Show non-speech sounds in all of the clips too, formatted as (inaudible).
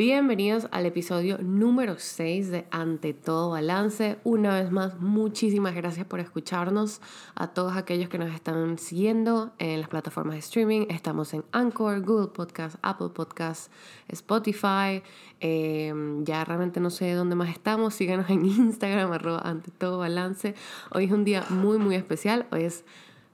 Bienvenidos al episodio número 6 de Ante todo Balance. Una vez más, muchísimas gracias por escucharnos. A todos aquellos que nos están siguiendo en las plataformas de streaming. Estamos en Anchor, Google Podcast, Apple Podcast, Spotify. Em, ya realmente no sé dónde más estamos. Síganos en Instagram, arroba Ante todo Balance. Hoy es un día muy, muy especial. Hoy es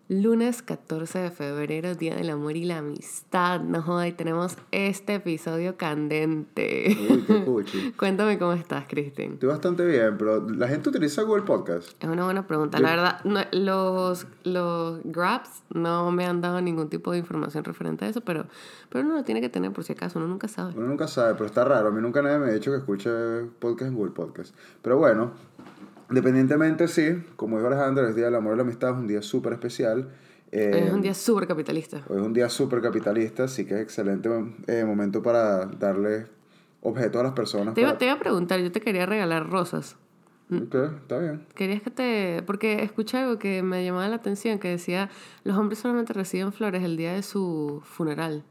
Lunes 14 de febrero, Día del Amor y la Amistad. No joda, y tenemos este episodio candente. Uy, qué (laughs) Cuéntame cómo estás, Cristin. Estoy bastante bien, pero ¿la gente utiliza Google Podcast? Es una buena pregunta. La verdad, los, los Grabs no me han dado ningún tipo de información referente a eso, pero, pero uno lo tiene que tener por si acaso, uno nunca sabe. Uno nunca sabe, pero está raro. A mí nunca nadie me ha dicho que escuche podcast en Google Podcast. Pero bueno, Independientemente, sí, como dijo Alejandro, es Día del Amor y la Amistad, es un día súper especial. Eh, es un día súper capitalista. Hoy es un día súper capitalista, así que es excelente eh, momento para darle objeto a las personas. Te, iba, te iba a preguntar, yo te quería regalar rosas. Ok, está bien. Querías que te... Porque escuché algo que me llamaba la atención, que decía, los hombres solamente reciben flores el día de su funeral.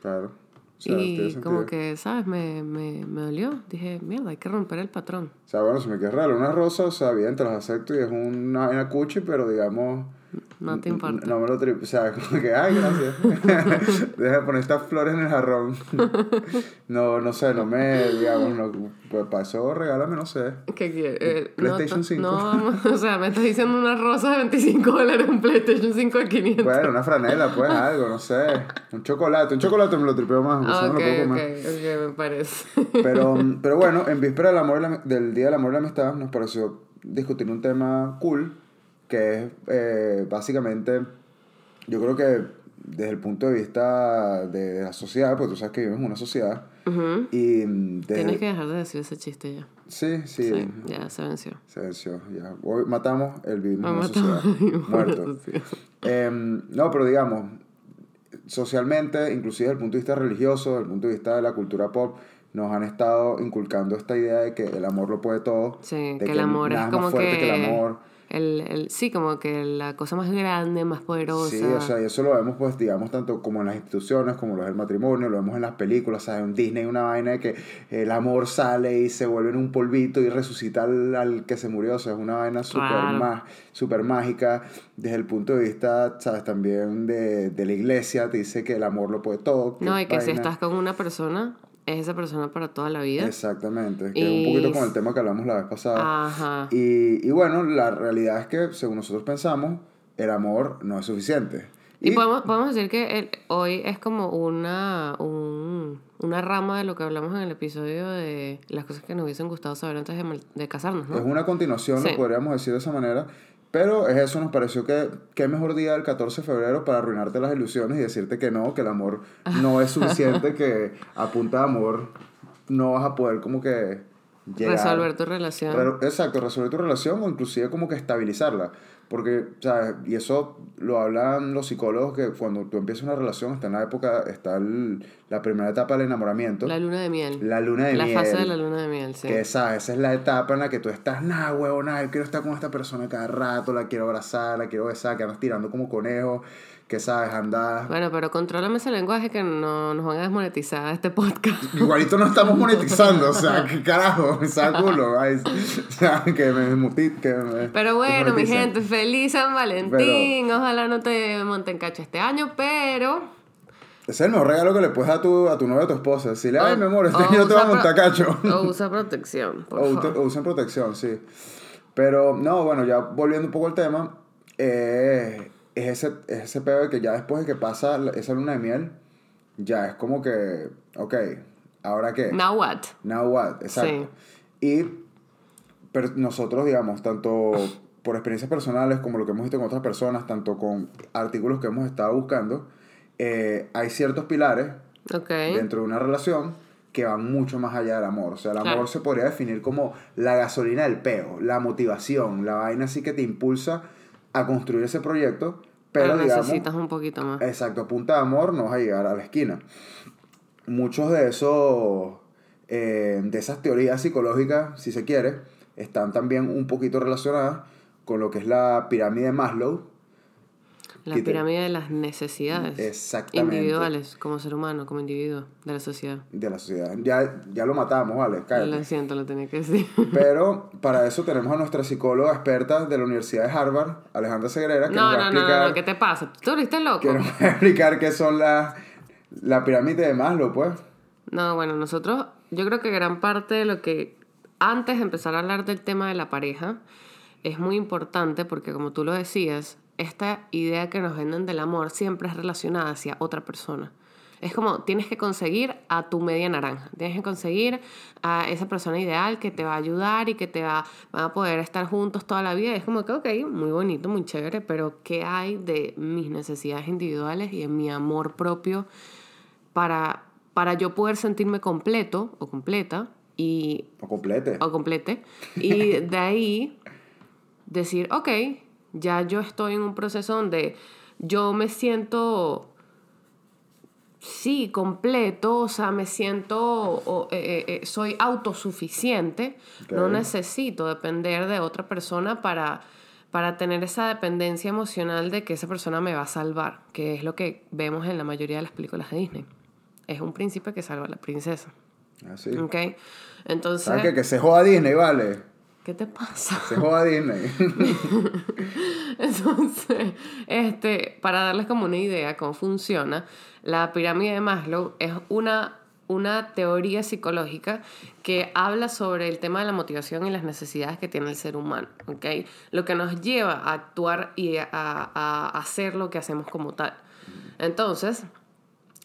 Claro y como que, ¿sabes? Me, me, me dolió. Dije, mierda, hay que romper el patrón. O sea, bueno, si me quieres regalar una rosa, o sea, bien, te las acepto y es una, una cuchi, pero digamos no te importa. No me lo tripo. O sea, (laughs) como que, ay, gracias. (laughs) Deja de poner estas flores en el jarrón. (laughs) no, no sé, no me, digamos, no, pues para eso regálame, no sé. ¿Qué quieres? Eh, PlayStation no, 5. No, o sea, me estás diciendo una rosa de 25 dólares en PlayStation 5 de 500. Bueno, una franela, pues, algo, no sé. Un chocolate. Un chocolate me lo tripeo más. Ah, ok, ok, ok, me parece. Pero, pero bueno, en víspera del, amor del Día del Amor y la Amistad nos pareció discutir un tema cool que es eh, básicamente, yo creo que desde el punto de vista de la sociedad, porque tú sabes que vivimos en una sociedad, y Tienes que dejar de decir ese chiste ya. Sí, sí. ya se venció. Se venció, ya. Hoy matamos el vivimos en una sociedad. Muerto. Em, no, pero digamos, socialmente, inclusive desde el punto de vista religioso, desde el punto de vista de la cultura pop, nos han estado inculcando esta idea de que el amor lo puede todo. Sí, que, el amor es como que... que el amor el, el, sí, como que la cosa más grande, más poderosa. Sí, o sea, y eso lo vemos, pues, digamos, tanto como en las instituciones, como lo es el matrimonio, lo vemos en las películas, ¿sabes? En Disney una vaina de que el amor sale y se vuelve en un polvito y resucita al, al que se murió, o sea, es una vaina súper super mágica desde el punto de vista, ¿sabes? También de, de la iglesia, te dice que el amor lo puede todo. No, y que si estás con una persona, es esa persona para toda la vida. Exactamente, que un poquito con el tema que hablamos la vez pasada. Ajá. Y, y bueno, la realidad es que según nosotros pensamos, el amor no es suficiente. Y, podemos, podemos decir que el, hoy es como una, un, una rama de lo que hablamos en el episodio de las cosas que nos hubiesen gustado saber antes de, de casarnos, ¿no? Es una continuación, lo podríamos decir de esa manera. Pero es eso, nos pareció que qué mejor día el 14 de febrero para arruinarte las ilusiones y decirte que no, que el amor no es (laughs) suficiente, que a punta de amor no vas a poder como que llegar. Resolver tu relación. exacto, resolver tu relación o inclusive como que estabilizarla. Porque, ¿sabes? Y eso lo hablan los psicólogos que cuando tú empiezas una relación, está en la época, está la primera etapa del enamoramiento. La luna de miel. La luna de miel. La fase de la luna de miel, sí. Que esa, esa es la etapa en la que tú estás, nada, huevo, nada, yo quiero estar con esta persona cada rato, la quiero abrazar, la quiero besar, que andas tirando como conejos que sabes andar. Bueno, pero controlame ese lenguaje que no nos van a desmonetizar este podcast. (laughs) Igualito no estamos monetizando, o sea, (laughs) qué carajo, me saco culo. (laughs) o sea, que me, que me Pero bueno, mi gente, feliz San Valentín. Ojalá no te monten cacho este año, pero. Ese es el mejor regalo que le puedes dar a tu, a tu novia o a tu esposa. Decirle, ay, mi amor, este año te va a montar cacho. O usa protección, por o, favor. o usa protección, sí. Pero, no, bueno, ya volviendo un poco al tema, eh, es ese, es ese pedo de que ya después de que pasa esa luna de miel, ya es como que, ok, ¿ahora qué? Now what? Now what, exacto. Y pero nosotros, digamos, tanto por experiencias personales como lo que hemos visto con otras personas, tanto con artículos que hemos estado buscando, eh, hay ciertos pilares dentro de una relación que van mucho más allá del amor. O sea, el amor se podría definir como la gasolina del peo, la motivación, la vaina así que te impulsa a construir ese proyecto, pero, digamos... necesitas un poquito más. Exacto, punta de amor no vas a llegar a la esquina. Muchos de esos, eh, de esas teorías psicológicas, si se quiere, están también un poquito relacionadas con lo que es la pirámide de Maslow. La pirámide de las necesidades. Exactamente. Individuales, como ser humano, como individuo de la sociedad. De la sociedad. Ya, ya lo matamos, vale, cállate. Lo siento, lo tenía que decir. (laughs) Pero para eso tenemos a nuestra psicóloga experta de la Universidad de Harvard, Alejandra Segrera, que no, nos va a explicar... No, no, ¿qué te pasa? ¿Tú viste loco? Que nos va a explicar qué son las... La pirámide de Maslow, pues. No, bueno, nosotros... Yo creo que gran parte de lo que... Antes de empezar a hablar del tema de la pareja, es muy importante porque como tú lo decías, esta idea que nos venden del amor siempre es relacionada hacia otra persona. Es como tienes que conseguir a tu media naranja, tienes que conseguir a esa persona ideal que te va a ayudar y que te va, a poder estar juntos toda la vida. Es como que, ok, muy bonito, muy chévere, pero ¿qué hay de mis necesidades individuales y de mi amor propio para, para yo poder sentirme completo o completa? Y, o complete. O complete. Y de ahí decir, ok, ya yo estoy en un proceso donde yo me siento, sí, completo, o sea, me siento, eh, eh, eh, soy autosuficiente, no necesito depender de otra persona para, para tener esa dependencia emocional de que esa persona me va a salvar, que es lo que vemos en la mayoría de las películas de Disney. Es un príncipe que salva a la princesa. Así. Ah, ok. Entonces. ¿Sabes que, que se joda Disney, vale? ¿Qué te pasa? Se joda Disney. (laughs) Entonces, este, para darles como una idea cómo funciona, la pirámide de Maslow es una, una teoría psicológica que habla sobre el tema de la motivación y las necesidades que tiene el ser humano, ¿ok? Lo que nos lleva a actuar y a, a hacer lo que hacemos como tal. Entonces,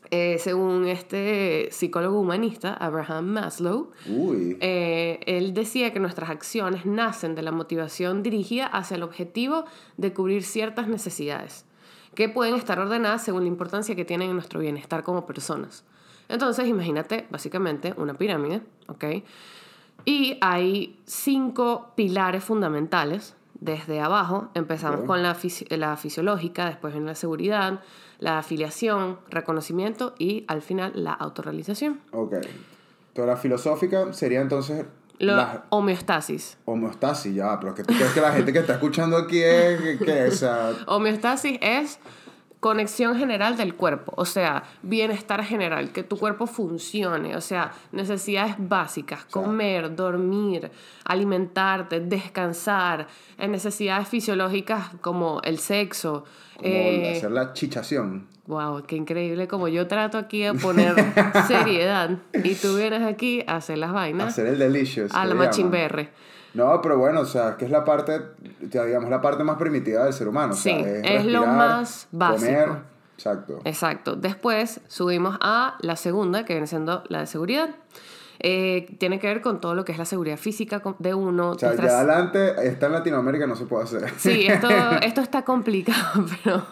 eh, según este psicólogo humanista, Abraham Maslow, eh, él decía que nuestras acciones nacen de la motivación dirigida hacia el objetivo de cubrir ciertas necesidades, que pueden estar ordenadas según la importancia que tienen en nuestro bienestar como personas. Entonces, imagínate básicamente una pirámide, ¿ok? Y hay cinco pilares fundamentales. Desde abajo empezamos con la, la fisiológica, después viene la seguridad, la afiliación, reconocimiento y al final la autorrealización. Ok. Toda la filosófica sería entonces... la homeostasis. Homeostasis, ya, pero que tú crees que la gente que está escuchando aquí es... Que, esa... Homeostasis es conexión general del cuerpo, o sea, bienestar general, que tu cuerpo funcione, o sea, necesidades básicas, comer, dormir, alimentarte, descansar, necesidades fisiológicas como el sexo. Como eh, hacer la chichación. Wow, qué increíble como yo trato aquí de poner (laughs) seriedad y tú vienes aquí a hacer las vainas. hacer el delicious. A la machimberre. No, pero bueno, o sea, que es la parte, ya digamos, la parte más primitiva del ser humano. Sí, es, lo más básico. Comer, exacto. Exacto. Después subimos a la segunda, que viene siendo la de seguridad. Eh, tiene que ver con todo lo que es la seguridad física de uno. O sea, ya adelante está en Latinoamérica no se puede hacer. Sí, (laughs) esto, esto está complicado, (laughs) pero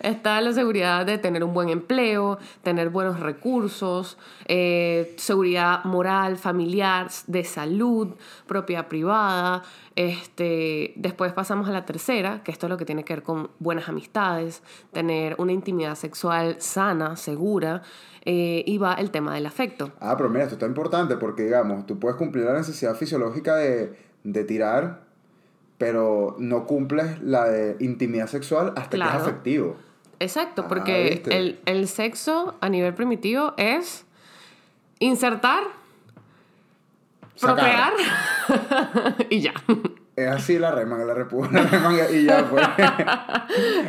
está la seguridad de tener un buen empleo, tener buenos recursos, eh, seguridad moral, familiar, de salud, propiedad privada. Este, después pasamos a la tercera, que esto es lo que tiene que ver con buenas amistades, tener una intimidad sexual sana, segura. Eh, y va el tema del afecto. Ah, pero mira, esto está importante porque, digamos, tú puedes cumplir la necesidad fisiológica de, de tirar, pero no cumples la de intimidad sexual hasta que es afectivo. Exacto, ah, porque el, el sexo a nivel primitivo es insertar, procrear (laughs) y ya. Es así la remanga, la (laughs) remanga y ya pues.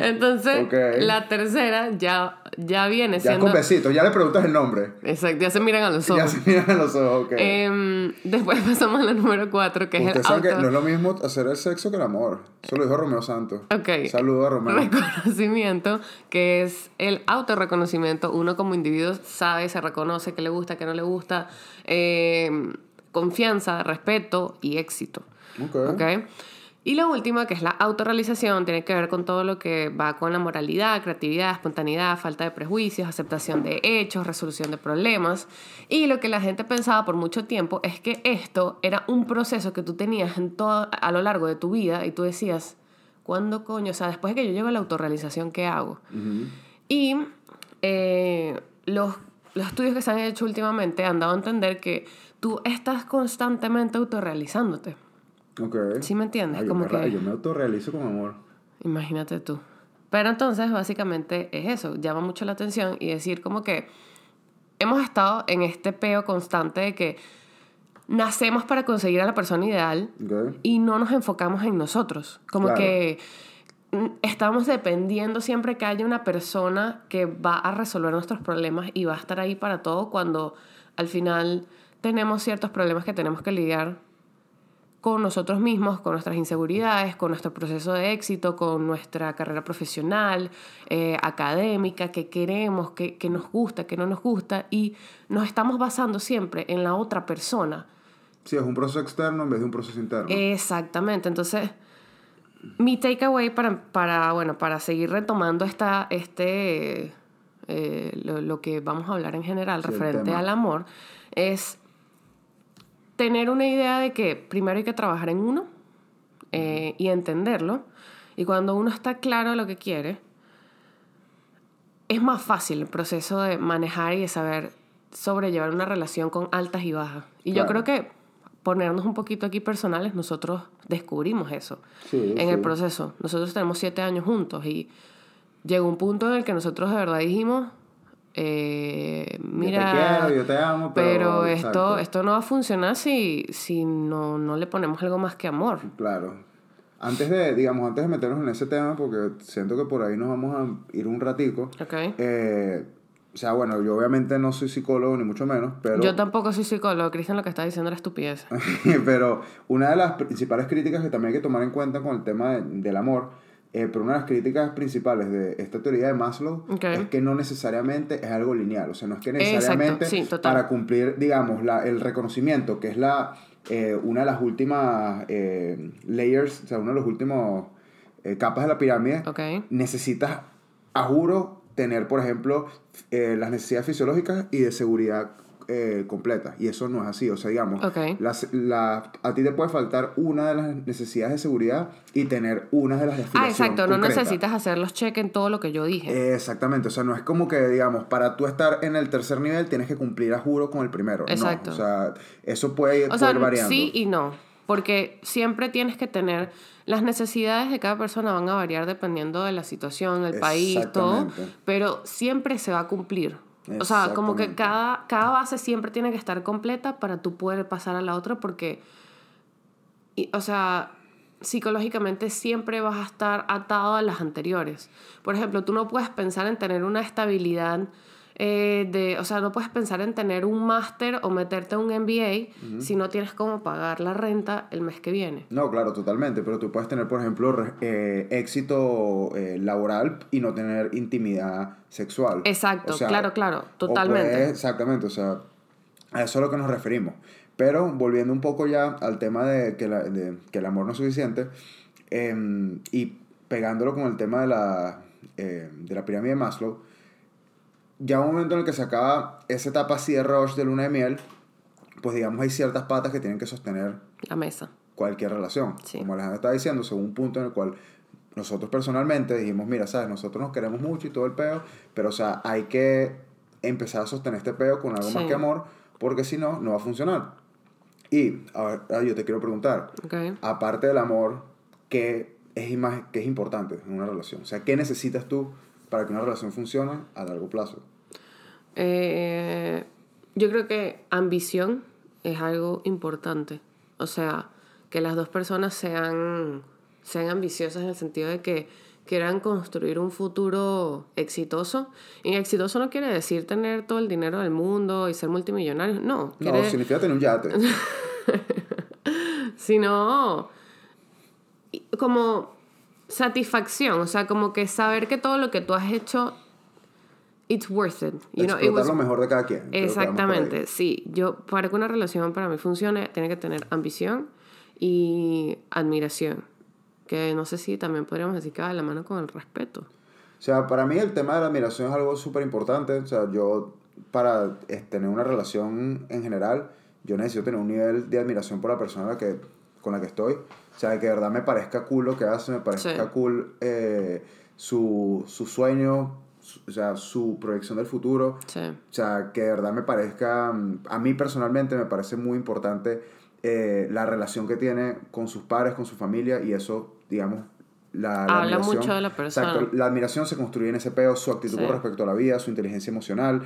(laughs) Entonces, la tercera ya, ya viene ya con besitos, ya le preguntas el nombre. Exacto, ya se miran a los ojos. Ya se miran a los ojos, ok. Em, después (laughs) pasamos a la número cuatro, que es el auto... que no es lo mismo hacer el sexo que el amor. Eso lo dijo Romeo Santos. Ok. Saludos a Romeo. Reconocimiento, que es el autorreconocimiento. Uno como individuo sabe, se reconoce qué le gusta, qué no le gusta. Em, confianza, respeto y éxito. Okay. Y la última, que es la autorrealización, tiene que ver con todo lo que va con la moralidad, creatividad, espontaneidad, falta de prejuicios, aceptación de hechos, resolución de problemas. Y lo que la gente pensaba por mucho tiempo es que esto era un proceso que tú tenías en todo, a lo largo de tu vida y tú decías, ¿cuándo coño? O sea, después de que yo llego a la autorrealización, ¿qué hago? Y eh, los, los estudios que se han hecho últimamente han dado a entender que tú estás constantemente autorrealizándote. Ok. ¿Sí me entiendes? Como yo, me, que... yo me autorrealizo con amor. Imagínate tú. Pero entonces, básicamente es eso, llama mucho la atención y decir como que hemos estado en este peo constante de que nacemos para conseguir a la persona ideal y no nos enfocamos en nosotros. Como que mm, estamos dependiendo siempre que haya una persona que va a resolver nuestros problemas y va a estar ahí para todo cuando al final tenemos ciertos problemas que tenemos que lidiar con nosotros mismos, con nuestras inseguridades, con nuestro proceso de éxito, con nuestra carrera profesional, eh, académica, que queremos, que, que nos gusta, que no nos gusta, y nos estamos basando siempre en la otra persona. Sí, es un proceso externo en vez de un proceso interno. Exactamente. Entonces, mi takeaway para, para, bueno, para seguir retomando esta, este, eh, lo, que vamos a hablar en general referente al amor es tener una idea de que primero hay que trabajar en uno eh, y entenderlo. Y cuando uno está claro de lo que quiere, es más fácil el proceso de manejar y de saber sobrellevar una relación con altas y bajas. Y yo creo que ponernos un poquito aquí personales, nosotros descubrimos eso en el proceso. Nosotros tenemos siete años juntos y llegó un punto en el que nosotros de verdad dijimos, eh, mira, yo te quiero, yo te amo, pero, esto, esto no va a funcionar si, si no, no le ponemos algo más que amor. Claro. Antes de, digamos, antes de meternos en ese tema, porque siento que por ahí nos vamos a ir un ratico. Okay. Eh, o sea, bueno, yo obviamente no soy psicólogo, ni mucho menos, pero... Yo tampoco soy psicólogo, Cristian lo que está diciendo era estupidez. (laughs) pero una de las principales críticas que también hay que tomar en cuenta con el tema del amor eh, pero una de las críticas principales de esta teoría de Maslow es que no necesariamente es algo lineal. O sea, no es que necesariamente para cumplir, digamos, la, el reconocimiento, que es la, eh, una de las últimas eh, layers, o sea, una de los últimos capas de la pirámide, necesitas, a juro, tener, por ejemplo, las necesidades fisiológicas y de seguridad eh, completa. Y eso no es así. O sea, digamos, la, a ti te puede faltar una de las necesidades de seguridad y tener una de las de Ah, exacto. No necesitas hacer los cheques en todo lo que yo dije. exactamente. O sea, no es como que, digamos, para tú estar en el tercer nivel tienes que cumplir a juro con el primero. Exacto. o sea, eso puede, ir variando. Sí y no. Porque siempre tienes que tener. Las necesidades de cada persona van a variar dependiendo de la situación, el país, todo. Pero siempre se va a cumplir. O sea, como que cada, cada base siempre tiene que estar completa para tú poder pasar a la otra porque, o sea, psicológicamente siempre vas a estar atado a las anteriores. Por ejemplo, tú no puedes pensar en tener una estabilidad eh, de, o sea, no puedes pensar en tener un máster o meterte a un MBA si no tienes cómo pagar la renta el mes que viene. No, claro, totalmente, pero tú puedes tener, por ejemplo, eh, éxito eh, laboral y no tener intimidad sexual. Exacto, claro, claro, totalmente. exactamente, o sea, a eso es a lo que nos referimos. Pero volviendo un poco ya al tema de que, de, que el amor no es suficiente em, y pegándolo con el tema de la, de la pirámide de Maslow, ya un momento en el que se acaba esa etapa así de rush de luna de miel, pues digamos hay ciertas patas que tienen que sostener la mesa. Cualquier relación. Como Alejandra está diciendo, según un punto en el cual nosotros personalmente dijimos, mira, sabes, nosotros nos queremos mucho y todo el peo, pero o sea, hay que empezar a sostener este peo con algo más que amor, porque si no, no va a funcionar. Y ahora yo te quiero preguntar, aparte del amor, ¿qué es, ¿qué es importante en una relación? O sea, ¿qué necesitas tú para que una relación funcione a largo plazo? Eh, yo creo que ambición es algo importante. O sea, que las dos personas sean, sean ambiciosas en el sentido de que quieran construir un futuro exitoso. Y exitoso no quiere decir tener todo el dinero del mundo y ser multimillonario. No. No, significa tener un yate. (laughs) Sino como satisfacción, o sea, como que saber que todo lo que tú has hecho, it's worth it. You know, lo mejor de cada quien. Exactamente, sí. Yo, para que una relación para mí funcione, tiene que tener ambición y admiración. Que no sé si también podríamos decir que va de la mano con el respeto. O sea, para mí el tema de la admiración es algo súper importante. O sea, yo, para tener una relación en general, yo necesito tener un nivel de admiración por la persona que, con la que estoy. O sea, que de verdad me parezca cool lo que hace, me parezca cool eh, su, su sueño, o sea, su proyección del futuro. O sea, que de verdad me parezca, mm, a mí personalmente me parece muy importante eh, la relación que tiene con sus padres, con su familia, y eso, digamos, la, Habla mucho de la persona. Exacto, la admiración se construye en ese peo, su actitud con respecto a la vida, su inteligencia emocional,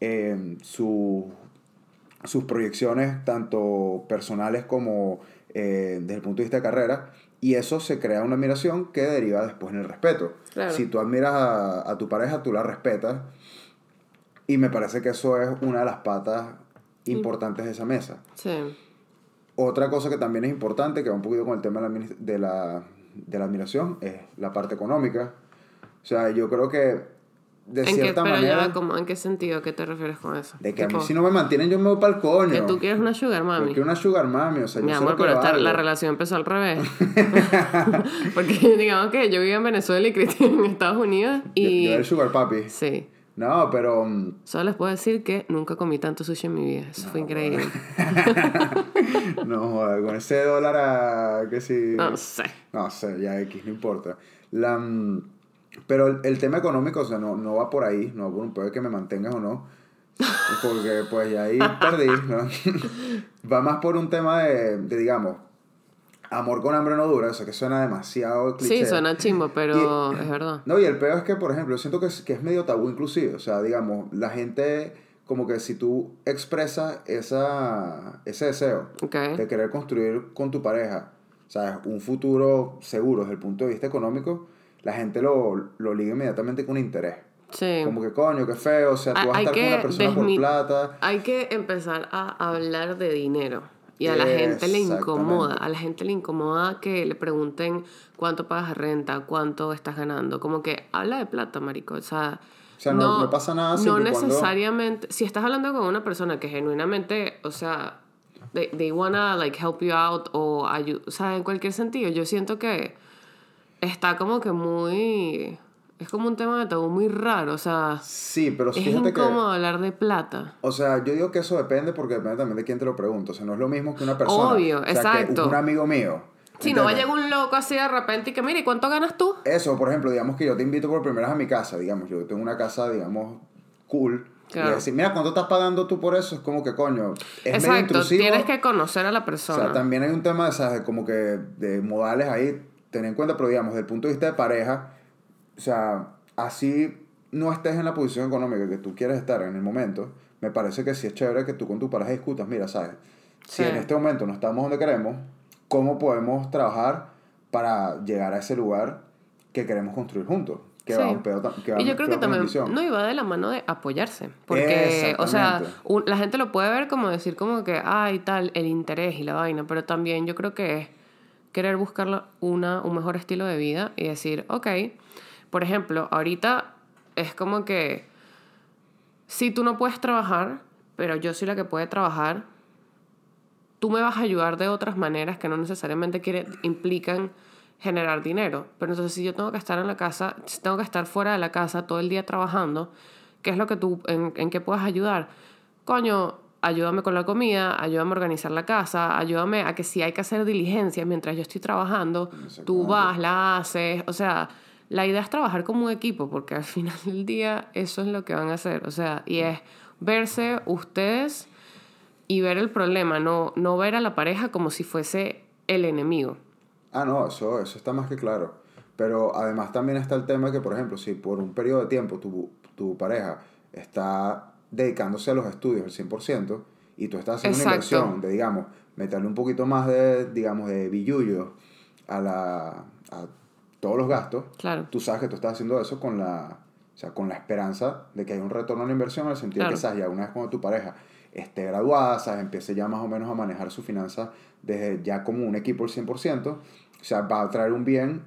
eh, su, sus proyecciones tanto personales como eh, desde el punto de vista de carrera. Y eso se crea una admiración que deriva después en el respeto. Si tú admiras a, a tu pareja, tú la respetas. Y me parece que eso es una de las patas importantes de esa mesa. Sí. Otra cosa que también es importante, que va un poquito con el tema de la, de la, de la admiración, es la parte económica. O sea, yo creo que de ¿En cierta qué, pero manera. Ya, como, ¿En qué sentido? ¿Qué te refieres con eso? De que a mí si no me mantienen yo me voy para el coño. Que tú quieres una sugar mami. Yo quiero una sugar mami, o sea, Mi yo amor, pero esta, la relación empezó al revés. (laughs) (laughs) Porque digamos que yo vivía en Venezuela y Cristian en Estados Unidos y... Yo, yo era el sugar papi. Sí. No, pero... mm, Solo les puedo decir que nunca comí tanto sushi en mi vida. Eso fue increíble. (laughs) no, joder, con ese dólar a... que si... No sé. No sé, ya X, no importa. La, mm, pero el, el tema económico, o sea, no, no va por ahí, no va por un pedo de que me mantengas o no. Porque pues ya ahí perdí, ¿no? (laughs) va más por un tema de, de, digamos, amor con hambre no dura, o sea que suena demasiado cliché. Sí, suena chimbo, pero es verdad. No, y el peor es que, por ejemplo, yo siento que es, que es medio tabú inclusive, o sea, digamos, la gente como que si tú expresas esa, ese deseo okay. de querer construir con tu pareja, ¿sabes? Un futuro seguro desde el punto de vista económico, la gente lo, lo liga inmediatamente con interés. Sí. Como que coño, qué feo, o sea, tú vas a estar con una persona por plata. Hay que empezar a hablar de dinero. Y a la gente le incomoda, a la gente le incomoda que le pregunten cuánto pagas de renta, cuánto estás ganando. Como que habla de plata, marico. O sea, o sea no, no, pasa nada No necesariamente, si estás hablando con una persona que genuinamente, o sea, they, they wanna like help you out o ayuda, o sea, en cualquier sentido, yo siento que está como que muy es como un tema de tabú muy raro, o sea. Sí, pero es incómodo hablar de plata. O sea, yo digo que eso depende porque depende también de quién te lo pregunta. O sea, no es lo mismo que una persona. Obvio, o sea, exacto. Que un amigo mío. Si no va a llegar un loco así de repente y que, mire, ¿cuánto ganas tú? Eso, por ejemplo, digamos que yo te invito por primera vez a mi casa, digamos, yo tengo una casa, digamos, cool. Claro. Y decir, mira, ¿cuánto estás pagando tú por eso? Es como que, coño, es Exacto, medio intrusivo. tienes que conocer a la persona. O sea, también hay un tema de, ¿sabes? como que de modales ahí, tener en cuenta, pero digamos, desde el punto de vista de pareja, o sea, así no estés en la posición económica que tú quieres estar en el momento, me parece que sí es chévere que tú con tu pareja discutas, mira, ¿sabes? Si sí. en este momento no estamos donde queremos, ¿cómo podemos trabajar para llegar a ese lugar que queremos construir juntos? Que sí. va un pedo, que va y yo creo que también no iba de la mano de apoyarse porque o sea un, la gente lo puede ver como decir como que ay tal el interés y la vaina pero también yo creo que es querer buscar una, un mejor estilo de vida y decir ok por ejemplo, ahorita es como que si tú no puedes trabajar, pero yo soy la que puede trabajar, tú me vas a ayudar de otras maneras que no necesariamente quiere, implican generar dinero. Pero entonces si yo tengo que estar en la casa, si tengo que estar fuera de la casa todo el día trabajando, ¿qué es lo que tú, en, en qué puedes ayudar? Coño, ayúdame con la comida, ayúdame a organizar la casa, ayúdame a que si hay que hacer diligencias mientras yo estoy trabajando, tú vas, la haces, o sea la idea es trabajar como un equipo, porque al (laughs) final del día eso es lo que van a hacer. O sea, y es verse ustedes y ver el problema, no, no ver a la pareja como si fuese el enemigo. Ah, no, eso, eso está más que claro. Pero además también está el tema que, por ejemplo, si por un periodo de tiempo tu, tu pareja está dedicándose a los estudios al 100% y tú estás haciendo Exacto. una inversión de, digamos, meterle un poquito más de, digamos, de billullo a la... A todos los gastos, claro. tú sabes que tú estás haciendo eso con la, o sea, con la esperanza de que haya un retorno a la inversión, en el sentido Claro. que, sabes, ya una vez cuando tu pareja esté graduada, sabes, empiece ya más o menos a manejar sus finanzas desde ya como un equipo al 100%, o sea, va a traer un bien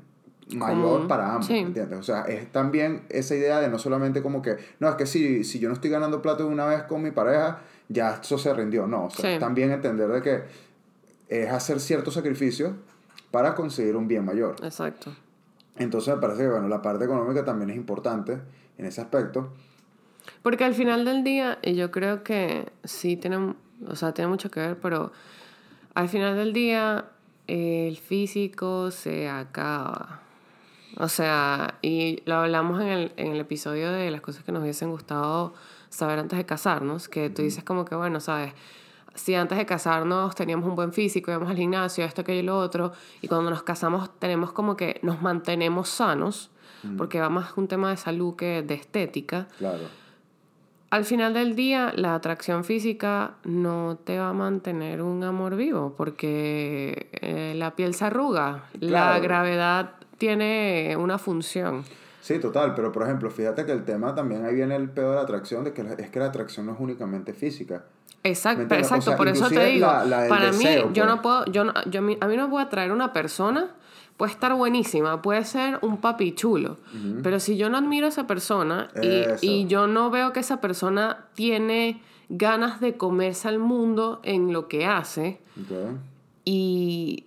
mayor para ambos, Sí. ¿entiendes? O sea, es también esa idea de no solamente como que, no, es que si, si yo no estoy ganando plata de una vez con mi pareja, ya eso se rindió, no, o sea, Sí. es también entender de que es hacer ciertos sacrificios para conseguir un bien mayor. Exacto. Entonces me parece que bueno, la parte económica también es importante en ese aspecto. Porque al final del día, y yo creo que sí tiene, o sea, tiene mucho que ver, pero al final del día el físico se acaba. O sea, y lo hablamos en el, en el episodio de las cosas que nos hubiesen gustado saber antes de casarnos, que tú dices como que, bueno, sabes, si antes de casarnos teníamos un buen físico, íbamos al gimnasio, esto, aquello y lo otro, y cuando nos casamos tenemos como que nos mantenemos sanos, porque va más un tema de salud que de estética. Claro. Al final del día, la atracción física no te va a mantener un amor vivo, porque eh, la piel se arruga, la Claro. gravedad tiene una función. Sí, total, pero por ejemplo, fíjate que el tema también ahí viene el peor de la atracción, de que la- es que la atracción no es únicamente física. ¿Me Exacto, exacto O sea, por eso te digo, la- la del para deseo, mí, yo pues. no puedo, yo no, yo, a mí no me puede atraer una persona, puede estar buenísima, puede ser un papi chulo, pero si yo no admiro a esa persona y, yo no veo que esa persona tiene ganas de comerse al mundo en lo que hace y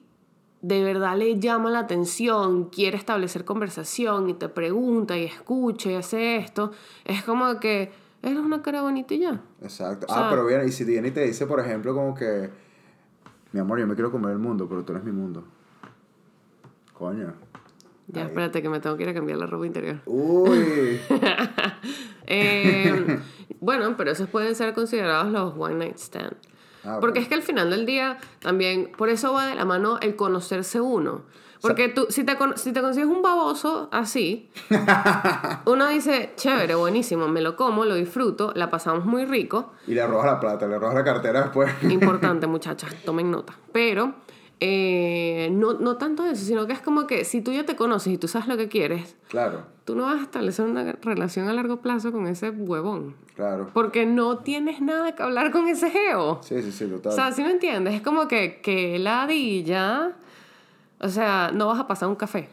de verdad le llama la atención, quiere establecer conversación y te pregunta y escucha y hace esto, es como que eres una cara bonita y ya. Exacto. O sea- ah, pero viene, y si viene y te dice, por ejemplo, como que, mi amor, yo me quiero comer el mundo, pero tú eres mi mundo. Coño. Ya, Ahí. espérate que me tengo que ir a cambiar la ropa interior. Uy. (laughs) Eh, (laughs) bueno, pero esos pueden ser considerados los one night stand. Ah. Porque es que al final del día también, por eso va de la mano el conocerse uno. Porque tú, si te, si te consigues un baboso así, (laughs) uno dice, chévere, buenísimo, me lo como, lo disfruto, la pasamos muy rico. Y le robas la plata, le robas la cartera después. Importante, (laughs) muchachas, tomen nota. Pero eh, no, no tanto eso, sino que es como que si tú ya te conoces y tú sabes lo que quieres, claro, tú no vas a establecer una relación a largo plazo con ese huevón. claro. Porque no tienes nada que hablar con ese geo. Sí, sí, sí, total. O sea, ¿sí me entiendes? Es como que, que ladilla. O sea, no vas a pasar un café.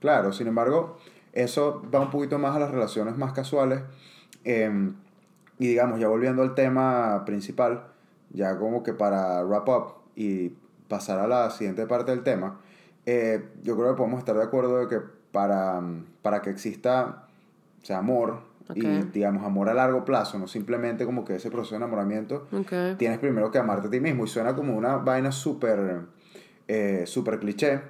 Claro, sin embargo, eso va un poquito más a las relaciones más casuales. eh, y digamos, ya volviendo al tema principal, ya como que para wrap up y pasar a la siguiente parte del tema, eh, yo creo que podemos estar de acuerdo de que para, mm, para que exista o sea, amor y Ok. digamos amor a largo plazo, no simplemente como que ese proceso de enamoramiento, tienes primero que amarte a ti mismo y suena como una vaina súper eh, súper cliché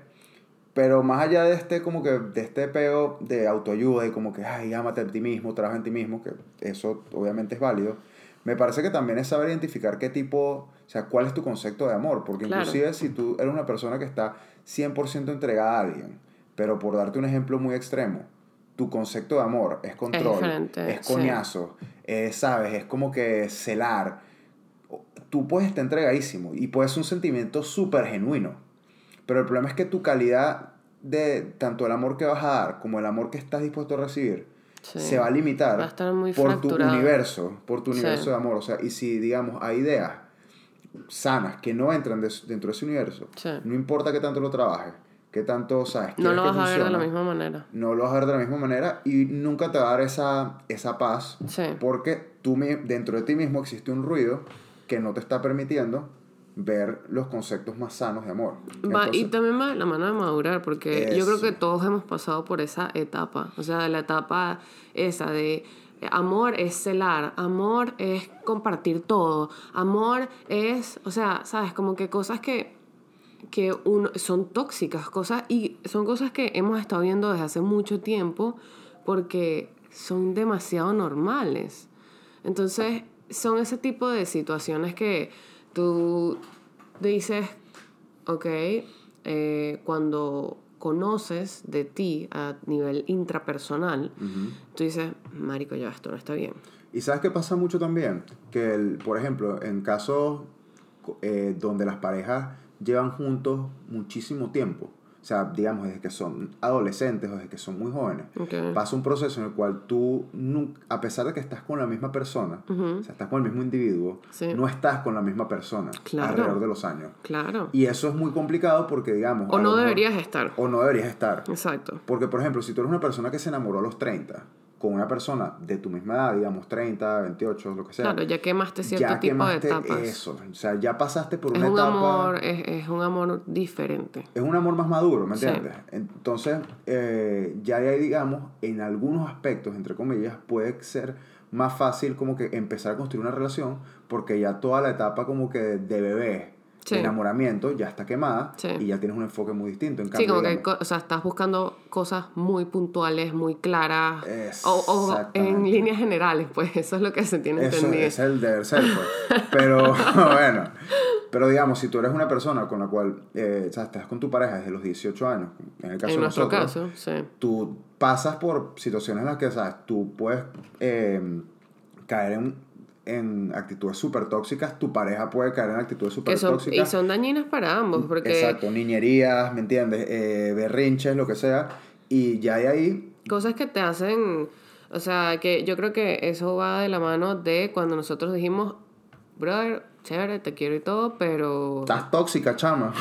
pero más allá de este como que de este peo de autoayuda y como que ay ámate a ti mismo trabaja en ti mismo que eso obviamente es válido me parece que también es saber identificar qué tipo o sea cuál es tu concepto de amor porque Claro. inclusive si tú eres una persona que está 100% entregada a alguien pero por darte un ejemplo muy extremo tu concepto de amor es control es sí. coñazo es, sabes es como que celar tú puedes estar entregadísimo y puede ser un sentimiento súper genuino. Pero el problema es que tu calidad de tanto el amor que vas a dar como el amor que estás dispuesto a recibir Sí. se va a limitar Va a estar muy por tu universo, por tu Sí. universo de amor. O sea, y si, digamos, hay ideas sanas que no entran des- dentro de ese universo, Sí. no importa qué tanto lo trabajes, qué tanto, sabes, No lo que vas a ver de la misma manera. no lo vas a ver de la misma manera y nunca te va a dar esa, esa paz porque tú dentro de ti mismo existe un ruido que no te está permitiendo ver los conceptos más sanos de amor. Y también de la mano de madurar, porque yo creo Eso. que todos hemos pasado por esa etapa. O sea, la etapa esa de eh, amor es celar, amor es compartir todo, amor es, o sea, sabes, como que cosas que, que uno, son tóxicas, cosas, y son cosas que hemos estado viendo desde hace mucho tiempo porque son demasiado normales. Entonces, son ese tipo de situaciones que tú dices, ok, eh, cuando conoces de ti a nivel intrapersonal, tú dices, marico, ya esto no está bien. ¿Y sabes qué pasa mucho también? Que, el, por ejemplo, en casos eh, donde las parejas llevan juntos muchísimo tiempo, o sea, digamos, desde que son adolescentes o desde que son muy jóvenes, pasa un proceso en el cual tú, a pesar de que estás con la misma persona, o sea, estás con el mismo individuo, Sí. no estás con la misma persona Claro. alrededor de los años. Claro. Y eso es muy complicado porque, digamos... o no mejor- deberías estar. O no deberías estar. Exacto. Porque, por ejemplo, si tú eres una persona que se enamoró a los 30, con una persona de tu misma edad, digamos 30, 28, lo que sea. Claro, ya quemaste cierto ya tipo de etapas. eso. O sea, ya pasaste por Es una un etapa. amor, es, es un amor diferente. Es un amor más maduro, ¿me Sí. entiendes? Entonces, eh, ya hay, digamos, en algunos aspectos, entre comillas, puede ser más fácil como que empezar a construir una relación porque ya toda la etapa como que de bebé enamoramiento ya está quemada y ya tienes un enfoque muy distinto. En cambio, sí, como que o sea, estás buscando cosas muy puntuales, muy claras. O, o, en líneas generales, pues (laughs) eso es lo que se tiene eso entendido. Es el deber ser, pues. Pero (laughs) (laughs) bueno, pero digamos, si tú eres una persona con la cual eh, o sea, estás con tu pareja desde los 18 años, en el caso en de nuestro caso, sí. tú pasas por situaciones en las que, ¿sabes? Tú puedes eh, caer en en actitudes súper tóxicas, tu pareja puede caer en actitudes súper tóxicas. Y son dañinas para ambos, porque... Exacto, niñerías, ¿me entiendes? Eh, berrinches, lo que sea. Y ya hay ahí... Cosas que te hacen... O sea, que yo creo que eso va de la mano de cuando nosotros dijimos, brother, chévere, te quiero y todo, pero... Estás tóxica, chama.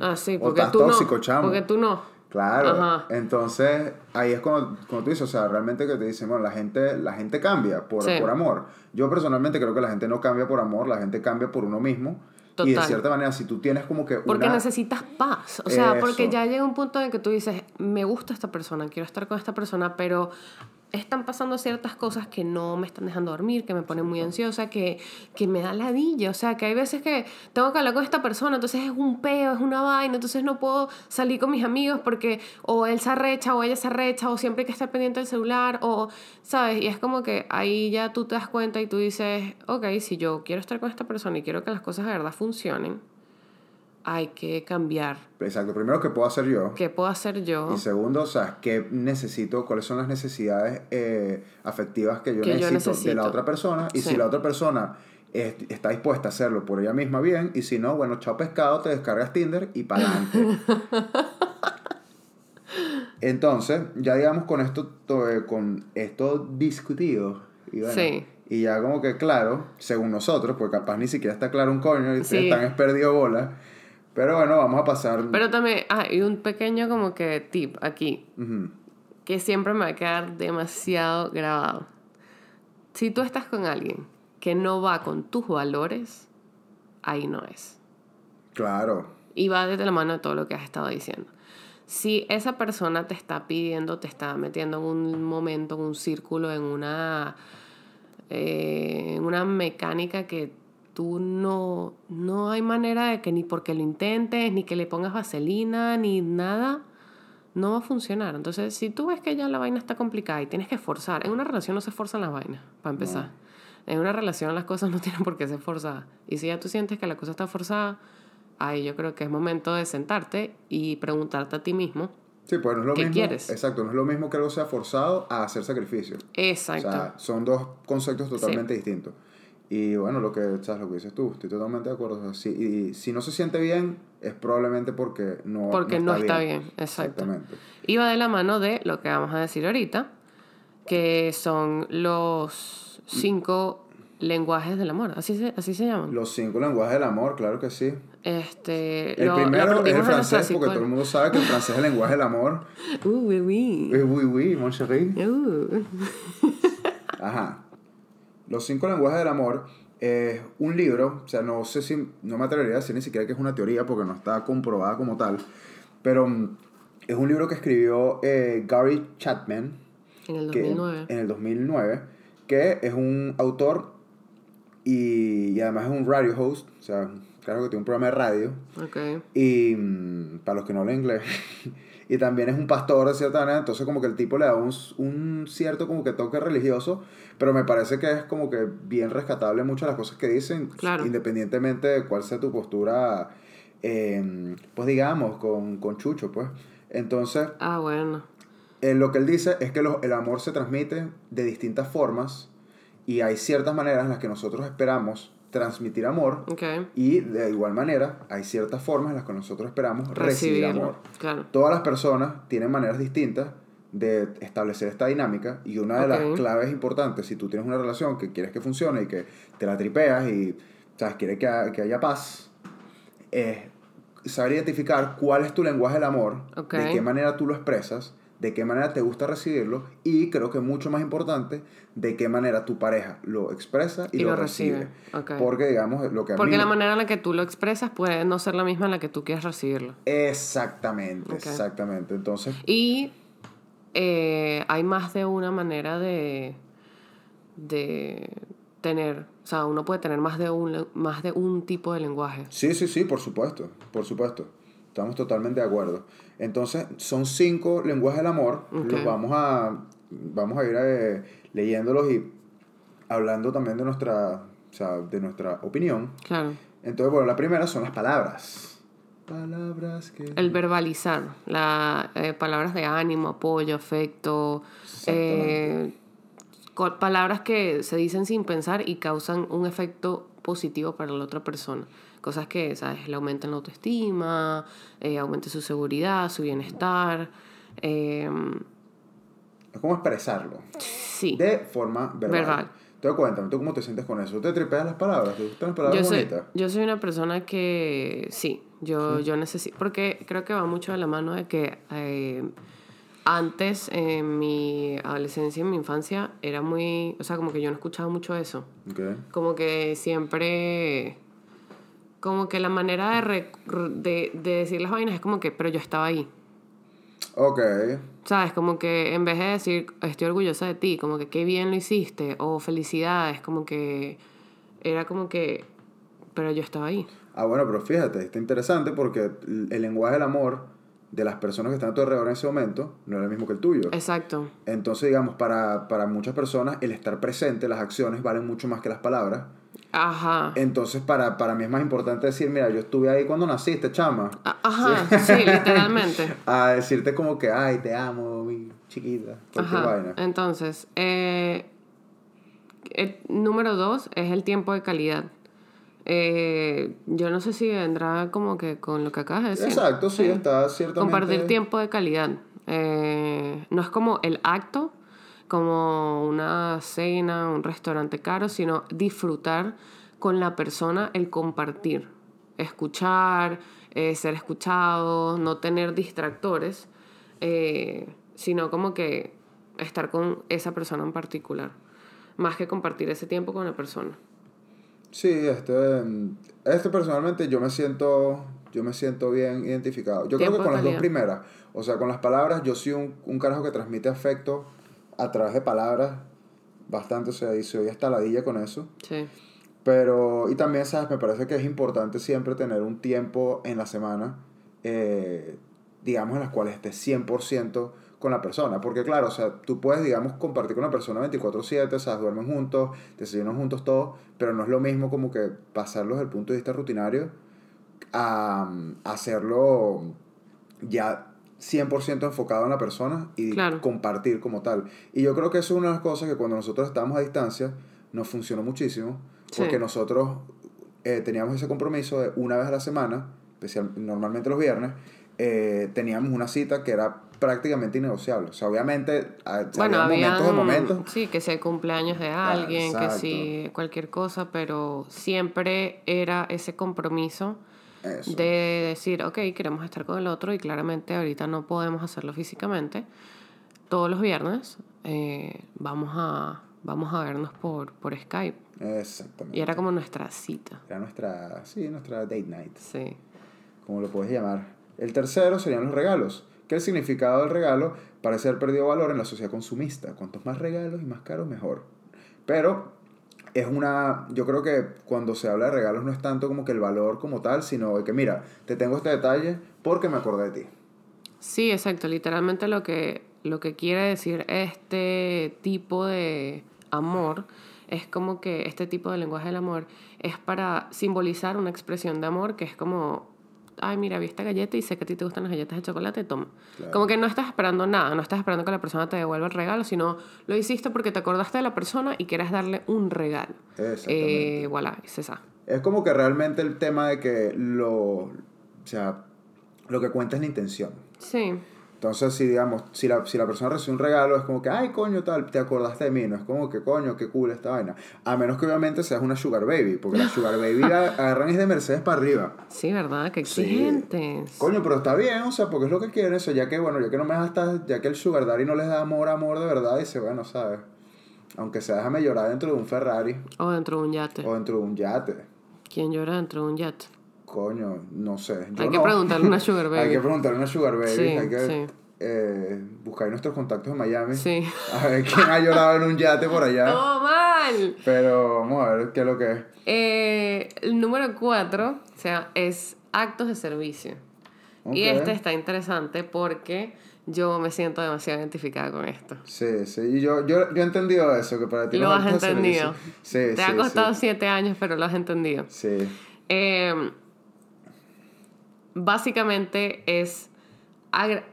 Ah, sí, (laughs) porque tú tóxico, chama. Porque tú no. Claro. Entonces, ahí es cuando, tú dices, o sea, realmente que te dicen, bueno, la gente, la gente cambia por, por amor. Yo personalmente creo que la gente no cambia por amor, la gente cambia por uno mismo. Y de cierta manera, si tú tienes como que... Porque necesitas paz. O sea, porque ya llega un punto en que tú dices, me gusta esta persona, quiero estar con esta persona, pero están pasando ciertas cosas que no me están dejando dormir, que me ponen muy ansiosa, que, que me da ladilla. O sea, que hay veces que tengo que hablar con esta persona, entonces es un peo, es una vaina, entonces no puedo salir con mis amigos porque o él se arrecha o ella se arrecha o siempre hay que estar pendiente del celular o, ¿sabes? Y es como que ahí ya tú te das cuenta y tú dices, ok, si yo quiero estar con esta persona y quiero que las cosas de verdad funcionen, hay que cambiar. Exacto. Primero, ¿qué puedo hacer yo? ¿Qué puedo hacer yo? Y segundo, o sea, ¿qué necesito? ¿Cuáles son las necesidades eh, afectivas que yo, necesito, de la otra persona? Y si la otra persona está dispuesta a hacerlo por ella misma, bien. Y si no, bueno, chao pescado, te descargas Tinder y para adelante. (laughs) Entonces, ya digamos con esto, eh, con esto discutido. Y sí. Y ya como que claro, según nosotros, porque capaz ni siquiera está claro un coño y están es perdido bola pero bueno, vamos a pasar. Pero también hay un pequeño como que tip aquí, que siempre me va a quedar demasiado grabado. Si tú estás con alguien que no va con tus valores, ahí no es. Claro. Y va desde la mano de todo lo que has estado diciendo. Si esa persona te está pidiendo, te está metiendo en un momento, en un círculo, en una, eh, en una mecánica que tú no, no hay manera de que ni porque lo intentes, ni que le pongas vaselina, ni nada, no va a funcionar. Entonces, si tú ves que ya la vaina está complicada y tienes que forzar, en una relación no se forzan las vainas, para empezar. En una relación las cosas no (laughs) tienen por qué ser forzadas. Y si ya tú sientes que la cosa está forzada, ahí yo creo que es momento de sentarte y preguntarte a ti mismo. Sí, pues no es lo ¿Qué mismo. quieres? Exacto, no es lo mismo que algo sea forzado a hacer sacrificio. Exacto. O sea, son dos conceptos totalmente distintos. Y bueno, lo que, ¿sabes? lo que dices tú, estoy totalmente de acuerdo. si, y si no se siente bien, es probablemente porque no, porque no está, bien. Exacto. Exactamente. Iba de la mano de lo que vamos a decir ahorita, que son los cinco lenguajes del amor. Así se, así se llaman. Los cinco lenguajes del amor, claro que sí. Este, el primero es el francés, porque todo el mundo sabe que el francés es el lenguaje del amor. (laughs) Uh, oui, oui. Oui, oui, mon chéri. Uh. (laughs) Ajá. Los cinco lenguajes del amor es un libro, o sea, no sé si, no me atrevería a decir ni siquiera que es una teoría porque no está comprobada como tal, pero mm, es un libro que escribió eh, Gary Chapman. En el 2009. en el 2009, que es un autor y, y, además es un radio host, o sea, claro que tiene un programa de radio. Okay. Y mm, para los que no hablan inglés. (laughs) y también es un pastor de cierta manera, entonces como que el tipo le da un, un, cierto como que toque religioso, pero me parece que es como que bien rescatable muchas de las cosas que dicen, independientemente de cuál sea tu postura, eh, pues digamos, con, con Chucho, pues. Entonces... Ah, bueno. Eh, lo que él dice es que el amor se transmite de distintas formas y hay ciertas maneras en las que nosotros esperamos transmitir amor. Y de igual manera, hay ciertas formas en las que nosotros esperamos recibir amor. Todas las personas tienen maneras distintas de establecer esta dinámica y una de las claves importantes, si tú tienes una relación que quieres que funcione y que te la tripeas y sabes, quieres que, que haya paz, es saber identificar cuál es tu lenguaje del amor, de qué manera tú lo expresas de qué manera te gusta recibirlo y creo que mucho más importante, de qué manera tu pareja lo expresa y, lo, recibe. Porque digamos lo que... Porque la manera en la que tú lo expresas puede no ser la misma en la que tú quieres recibirlo. Exactamente, exactamente. Entonces... Y eh, hay más de una manera de, de tener, o sea, uno puede tener más de un, más de un tipo de lenguaje. Sí, sí, sí, por supuesto, por supuesto. Estamos totalmente de acuerdo. Entonces, son cinco lenguajes del amor. Los vamos a, vamos a ir eh, leyéndolos y hablando también de nuestra, o sea, de nuestra opinión. Claro. Entonces, bueno, la primera son las palabras. Palabras que... El verbalizar, la, eh, palabras de ánimo, apoyo, afecto, eh, palabras que se dicen sin pensar y causan un efecto positivo para la otra persona. Cosas que, ¿sabes? Le aumentan la autoestima, eh, su seguridad, su bienestar. es como expresarlo. Sí. De forma verbal. verbal. Entonces cuéntame, ¿tú cómo te sientes con eso? ¿Te tripeas las palabras? ¿Te gustan las palabras yo soy, bonitas? Yo soy una persona que sí, yo, yo necesito, porque creo que va mucho de la mano de que eh, antes, en mi adolescencia, en mi infancia, era muy, o sea, como que yo no escuchaba mucho eso. Okay. Como que siempre, como que la manera de, de, de decir las vainas es como que, pero yo estaba ahí. Ok. ¿Sabes? Como que en vez de decir, estoy orgullosa de ti, como que qué bien lo hiciste, o felicidades, como que era como que, pero yo estaba ahí. Ah, bueno, pero fíjate, está interesante porque el lenguaje del amor de las personas que están a tu alrededor en ese momento no es el mismo que el tuyo. Exacto. Entonces, digamos, para, para muchas personas el estar presente, las acciones valen mucho más que las palabras. Ajá. Entonces, para, para mí es más importante decir, mira, yo estuve ahí cuando naciste, chama. Ajá, sí, literalmente. (laughs) a decirte como que, ay, te amo, mi chiquita. Ajá. Vaina. Entonces, eh, el número dos es el tiempo de calidad. Eh, yo no sé si vendrá como que con lo que acabas de decir. Exacto, sí, está ciertamente. Compartir tiempo de calidad. Eh, no es como el acto, como una cena, un restaurante caro, sino disfrutar con la persona el compartir, escuchar, eh, ser escuchado, no tener distractores, eh, sino como que estar con esa persona en particular, más que compartir ese tiempo con la persona. Sí, este, este personalmente yo me siento, yo me siento bien identificado. Yo creo que con las dos primeras, o sea, con las palabras, yo soy un, un carajo que transmite afecto a través de palabras bastante, o sea, y se oye hasta ladilla con eso. Sí. Pero, y también, ¿sabes? Me parece que es importante siempre tener un tiempo en la semana, eh, digamos, en las cuales estés 100% con la persona. Porque, claro, o sea, tú puedes, digamos, compartir con la persona 24-7, o sea, duermen juntos, desayunan juntos, todo, pero no es lo mismo como que pasarlo desde el punto de vista rutinario a hacerlo ya 100% enfocado en la persona y compartir como tal. Y yo creo que eso es una de las cosas que cuando nosotros estábamos a distancia nos funcionó muchísimo, porque nosotros eh, teníamos ese compromiso de una vez a la semana, especial, normalmente los viernes, eh, teníamos una cita que era prácticamente innegociable. O sea, obviamente, bueno, había momentos de momentos. Sí, que sea el cumpleaños de alguien, que sí, cualquier cosa, pero siempre era ese compromiso de decir, ok, queremos estar con el otro y claramente ahorita no podemos hacerlo físicamente. Todos los viernes eh, vamos, a, vamos a vernos por, por Skype. Exactamente. Y era como nuestra cita. Era nuestra, sí, nuestra date night. Sí. Como lo puedes llamar. El tercero serían los regalos. Que el significado del regalo parece haber perdido valor en la sociedad consumista. Cuantos más regalos y más caros, mejor. Pero es una, yo creo que cuando se habla de regalos no es tanto como que el valor como tal, sino que mira, te tengo este detalle porque me acordé de ti. Sí, exacto, literalmente lo que, lo que quiere decir este tipo de amor es como que este tipo de lenguaje del amor es para simbolizar una expresión de amor que es como ay, mira, vi esta galleta y sé que a ti te gustan las galletas de chocolate, toma. Como que no estás esperando nada, no estás esperando que la persona te devuelva el regalo, sino lo hiciste porque te acordaste de la persona y quieres darle un regalo. Exactamente. Eh, voilà, es esa. Es como que realmente el tema de que lo, o sea, lo que cuenta es la intención. Sí. Entonces, si digamos, si la, si la persona recibe un regalo, es como que, ay, coño, tal, te acordaste de mí, no es como que, coño, qué cool esta vaina. A menos que obviamente seas una sugar baby, porque la sugar baby (laughs) agarran es de Mercedes para arriba. Sí, ¿verdad? Qué exigentes. Coño, pero está bien, o sea, porque es lo que quieren eso, ya que, bueno, ya que no me hasta, ya que el sugar daddy no les da amor, amor de verdad, dice, bueno, ¿sabes? Aunque se déjame llorar dentro de un Ferrari. O dentro de un yate. O dentro de un yate. ¿Quién llora dentro de un yate? Coño, no sé. hay que preguntarle una (laughs) sugar baby. hay que preguntarle una sugar baby. Sí, hay que... eh, buscar nuestros contactos en Miami. Sí. A ver quién ha llorado en un yate por allá. (laughs) ¡Todo mal! Pero vamos a ver qué es lo que es. Eh, el número cuatro, o sea, es actos de servicio. Y este está interesante porque yo me siento demasiado identificada con esto. Sí, sí. Y yo, yo, yo he entendido eso, que para ti Lo has entendido. Sí, Te sí, ha costado sí. siete años, pero lo has entendido. Sí. Eh, básicamente es,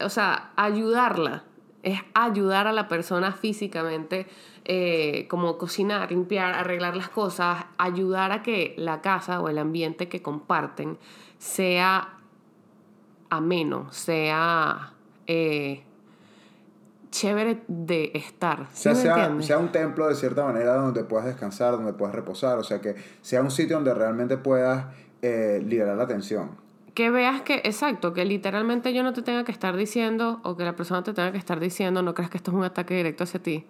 o sea, ayudarla. Es ayudar a la persona físicamente, eh, como cocinar, limpiar, arreglar las cosas, ayudar a que la casa o el ambiente que comparten sea ameno, sea eh, chévere de estar. ¿Sí sea, sea un templo de cierta manera donde puedas descansar, donde puedas reposar, o sea, que sea un sitio donde realmente puedas eh, liberar la tensión. Que veas que, exacto, que literalmente yo no te tenga que estar diciendo, o que la persona te tenga que estar diciendo, no creas que esto es un ataque directo hacia ti.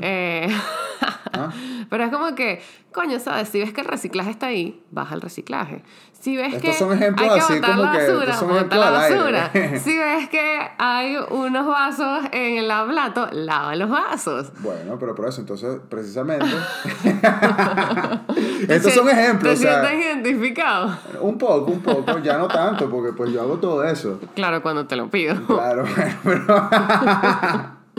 Eh, (laughs) ¿Ah? pero es como que, coño, ¿sabes? Si ves que el reciclaje está ahí, baja el reciclaje. Si ves Estos que son ejemplos hay que así como la que- basura, estos son ejemplos la aire. basura. (laughs) si ves que hay unos vasos en el plato, lava los vasos. Bueno, pero por eso, entonces, precisamente. (laughs) Estos son ¿Te- ejemplos, o ¿Te sea, sientes identificado? un poco, un poco, ya no tanto, porque pues yo hago todo eso. Claro, cuando te lo pido. Claro, (laughs) pero.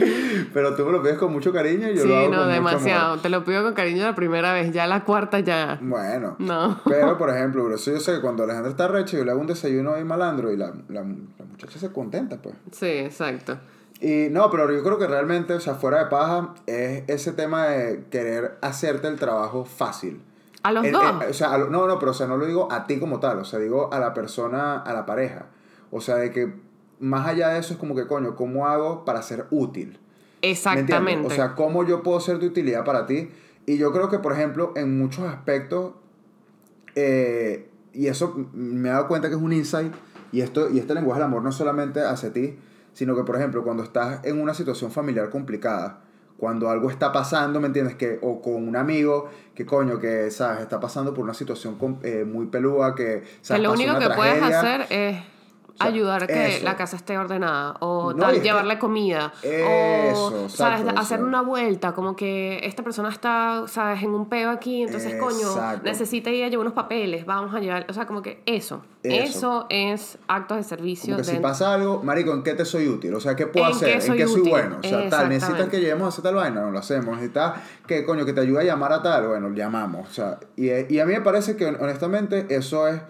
(laughs) pero tú me lo pides con mucho cariño y yo sí, lo hago no, con mucho demasiado. amor. Te lo pido con cariño la primera vez, ya la cuarta ya. Bueno. No. Pero, por (laughs) ejemplo, bro, eso yo sé que cuando Alejandra está recha, yo le hago un desayuno ahí malandro y la, la, la muchacha se contenta, pues. Sí, exacto. Y no, pero yo creo que realmente, o sea, fuera de paja, es ese tema de querer hacerte el trabajo fácil. A los El- dos. el- o sea, lo- no, no, pero o sea, no lo digo a ti como tal, o sea, digo a la persona, a la pareja. O sea, de que más allá de eso es como que, coño, ¿cómo hago para ser útil? ¿Me? Exactamente. O sea, ¿cómo yo puedo ser de utilidad para ti? Y yo creo que, por ejemplo, en muchos aspectos, eh, y eso me he dado cuenta que es un insight, y, esto, y este lenguaje del amor no solamente hacia ti, sino que, por ejemplo, cuando estás en una situación familiar complicada, cuando algo está pasando, ¿me entiendes? Que, o con un amigo que, coño, que, ¿sabes? Está pasando por una situación com- eh, muy pelúa, que, que ¿sabes? lo Pasó único que puedes tragedia. hacer es ayudar a que eso. la casa esté ordenada o No, tal, es que- llevarle comida Eso, o exacto, sabes o hacer una vuelta como que esta persona está sabes en un peo aquí entonces coño Exacto. necesita ir a llevar unos papeles vamos a llevar o sea como que eso Eso. es actos de servicio Como que si pasa algo, marico, ¿en qué te soy útil? O sea, ¿qué puedo ¿En hacer? qué ¿En qué soy bueno? O sea, tal, necesitas que lleguemos a hacer tal vaina, no lo hacemos. Necesitas que, coño, que te ayude a llamar a tal, bueno, llamamos. O sea, y, y a mí me parece que, honestamente, eso es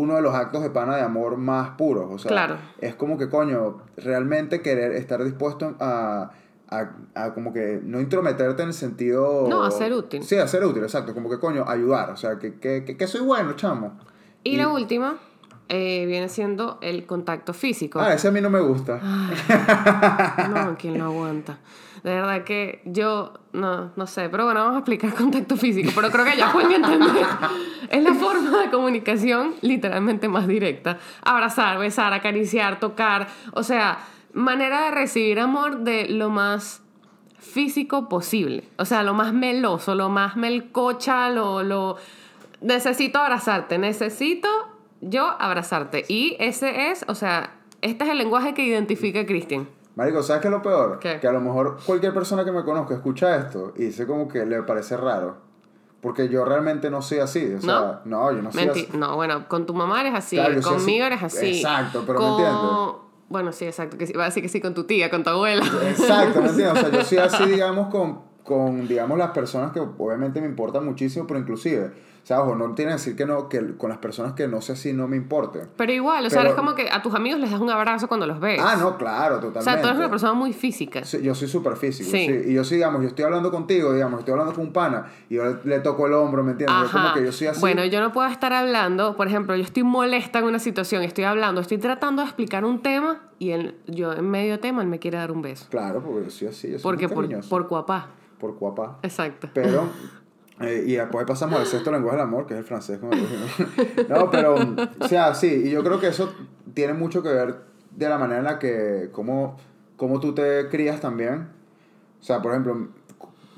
uno de los actos de pana de amor más puros. O sea, Claro. es como que, coño, realmente querer estar dispuesto a, a, a como que no intrometerte en el sentido... No, a ser útil. Sí, a ser útil, exacto. Como que, coño, ayudar. O sea, que, que, que, que soy bueno, chamo. y la última eh, viene siendo el contacto físico Ah, ese a mí no me gusta. No, (laughs) ¿quién lo aguanta? De verdad que yo, no, no sé, pero bueno, vamos a explicar (laughs) contacto físico, pero creo que ya pueden entender. (laughs) Es la forma de comunicación literalmente más directa. Abrazar, besar, acariciar, tocar, o sea, manera de recibir amor de lo más físico posible. O sea, lo más meloso, lo más melcocha, lo, lo... Necesito abrazarte, necesito yo abrazarte. Y ese es, o sea, este es el lenguaje que identifica a Cristian. Marico, ¿sabes qué es lo peor? ¿Qué? Que a lo mejor cualquier persona que me conozca escucha esto y dice como que le parece raro. Porque yo realmente no soy así. O sea, no, yo no soy Menti- así. No, bueno, con tu mamá eres así, Claro, conmigo así. eres así. Exacto, pero ¿me con... entiendes? Bueno, sí, exacto. Que sí, iba a decir que sí con tu tía, con tu abuela. Exacto, ¿me entiendes? O sea, yo soy así, (laughs) digamos, con, con, digamos, las personas que obviamente me importan muchísimo, pero inclusive, o sea, ojo, no tiene que decir que no, que con las personas que no sé si no me importen. Pero igual, o sea, es como que a tus amigos les das un abrazo cuando los ves. Ah, no, claro, totalmente. O sea, tú eres una persona muy física. Sí, yo soy súper físico, Sí. sí. Y yo sí, digamos, yo estoy hablando contigo, digamos, estoy hablando con un pana y yo le, toco el hombro, ¿me entiendes? Yo Ajá. como que yo soy así. Bueno, yo no puedo estar hablando, por ejemplo, yo estoy molesta en una situación, estoy hablando, estoy tratando de explicar un tema y él, yo en medio tema él me quiere dar un beso. Claro, porque yo soy así, yo soy Porque muy por, por cuapá. por guapa. Exacto. Pero, (laughs) eh, y después pasamos al sexto (gasps) lenguaje del amor, que es el francés, como. No, pero, o sea, sí, y yo creo que eso tiene mucho que ver de la manera en la que, cómo, cómo tú te crías también. O sea, por ejemplo,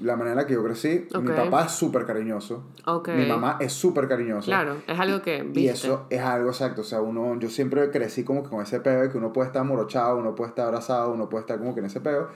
la manera en la que yo crecí. Mi Ok. papá es súper cariñoso. Ok. Mi mamá es súper cariñosa. Claro, es algo que viste. Y eso es algo exacto, o sea, uno, yo siempre crecí como que con ese peo de que uno puede estar morochado, uno puede estar abrazado, uno puede estar como que en ese peo.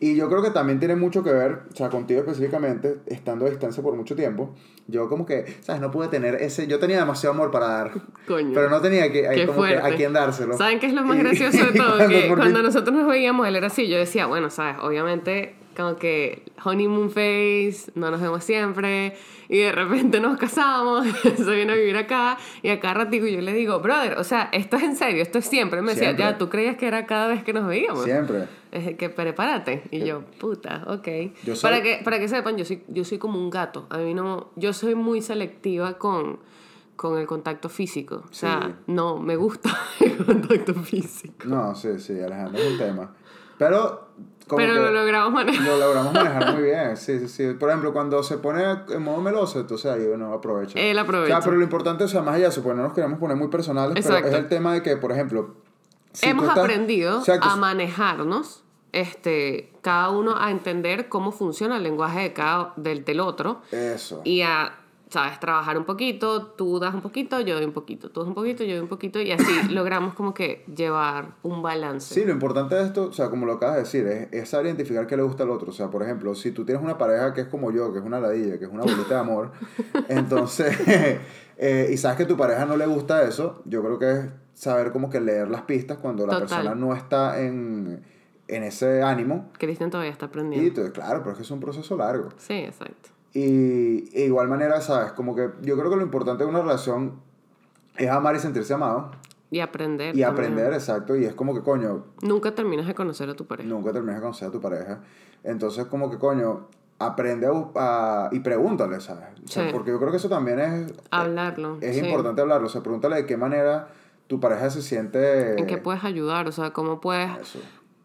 Y yo creo que también tiene mucho que ver, o sea, contigo específicamente, estando a distancia por mucho tiempo, yo como que, ¿sabes? No pude tener ese, yo tenía demasiado amor para dar, (laughs) Coño. pero no tenía que, Qué como que a quién dárselo. ¿Saben qué es lo más gracioso de (laughs) todo? cuando que cuando nosotros nos veíamos, él era así. Yo decía, bueno, ¿sabes? Obviamente, como que honeymoon face, no nos vemos siempre. Y de repente nos casamos, (laughs) se viene a vivir acá. Y acá ratico yo le digo, brother, o sea, esto es en serio, esto es siempre. Me decía, Siempre. ya, ¿tú creías que era cada vez que nos veíamos? Siempre. Es que prepárate. Y yo, puta, ok. Yo soy- para, que, para que sepan, yo soy, yo soy como un gato. A mí no. Yo soy muy selectiva con, con el contacto físico. O sea, Sí. no me gusta (laughs) el contacto físico. No, sí, sí, Alejandro es un tema. Pero, como Pero que lo logramos manejar. lo logramos manejar muy bien, sí, sí, sí. Por ejemplo, cuando se pone en modo meloso, entonces ahí uno aprovecha. Él aprovecha. O sea, pero lo importante, o sea, más allá porque no nos queremos poner muy personales, pero Exacto. es el tema de que, por ejemplo, si Hemos estás- aprendido Exacto, a manejarnos, este, cada uno a entender cómo funciona el lenguaje de cada, del, del otro Eso. y a, sabes, trabajar un poquito, tú das un poquito, yo doy un poquito, tú das un poquito, yo doy un poquito y así (coughs) logramos como que llevar un balance. Sí, lo importante de esto, o sea, como lo acabas de decir, es, es saber identificar qué le gusta al otro. O sea, por ejemplo, si tú tienes una pareja que es como yo, que es una ladilla, que es una bolita de amor, (laughs) entonces, (laughs) eh, y sabes que a tu pareja no le gusta eso, yo creo que es saber como que leer las pistas cuando la persona no está en, en ese ánimo. Cristian todavía está aprendiendo. claro, pero es que es un proceso largo. Sí, exacto. Y de igual manera, sabes, como que yo creo que lo importante de una relación es amar y sentirse amado. Y aprender. Y también. aprender, exacto. Y es como que, coño, Nunca terminas de conocer a tu pareja. nunca terminas de conocer a tu pareja. Entonces, como que, coño, aprende a, y pregúntale, ¿sabes? O sea, Sí. Porque yo creo que eso también es, Hablarlo. es sí. importante hablarlo. O sea, pregúntale de qué manera tu pareja se siente... En qué puedes ayudar, o sea, cómo puedes Eso.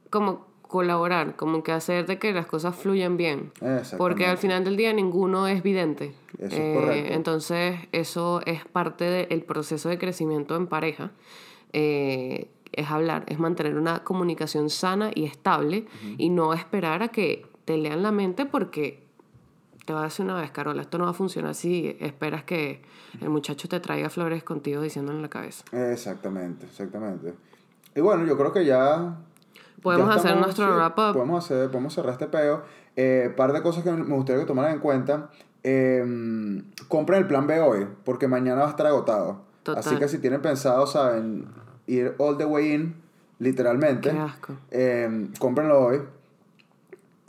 como colaborar, como que hacer de que las cosas fluyan bien. Porque al final del día ninguno es vidente. Eso es correcto. Entonces, eso es parte del proceso de crecimiento en pareja. Eh, es hablar, es mantener una comunicación sana y estable y no esperar a que te lean la mente porque te va a decir una vez, Carola, esto no va a funcionar si esperas que el muchacho te traiga flores contigo diciéndole en la cabeza. Exactamente, exactamente. Y bueno, yo creo que ya... Podemos hacer nuestro sí, wrap-up. Podemos, hacer, podemos cerrar este peo. Eh, par de cosas que me gustaría que tomaran en cuenta. Eh, compren el plan B hoy, porque mañana va a estar agotado. Total. Así que si tienen pensado, saben, ir all the way in, literalmente, Qué asco. eh, cómprenlo hoy.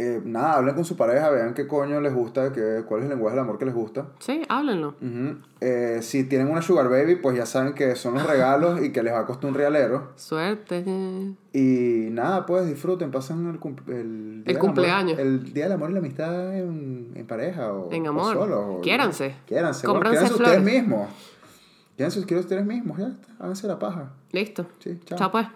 Eh, nada, hablen con su pareja, vean qué coño les gusta, qué, cuál es el lenguaje del amor que les gusta. Sí, háblenlo. Ujú. Eh, si tienen una sugar baby, pues ya saben que son los regalos y que les va a costar un realero. Suerte. Y nada, pues disfruten, pasen el, cum- el, El día del cumpleaños. Amor, el día del amor y la amistad en, en pareja o, En o amor. solos. o- Quiéranse. Quiéranse. Cómpranse ustedes mismos. Quieren ustedes mismos, ya. Háganse la paja. Listo. Sí, chao. Chao pues.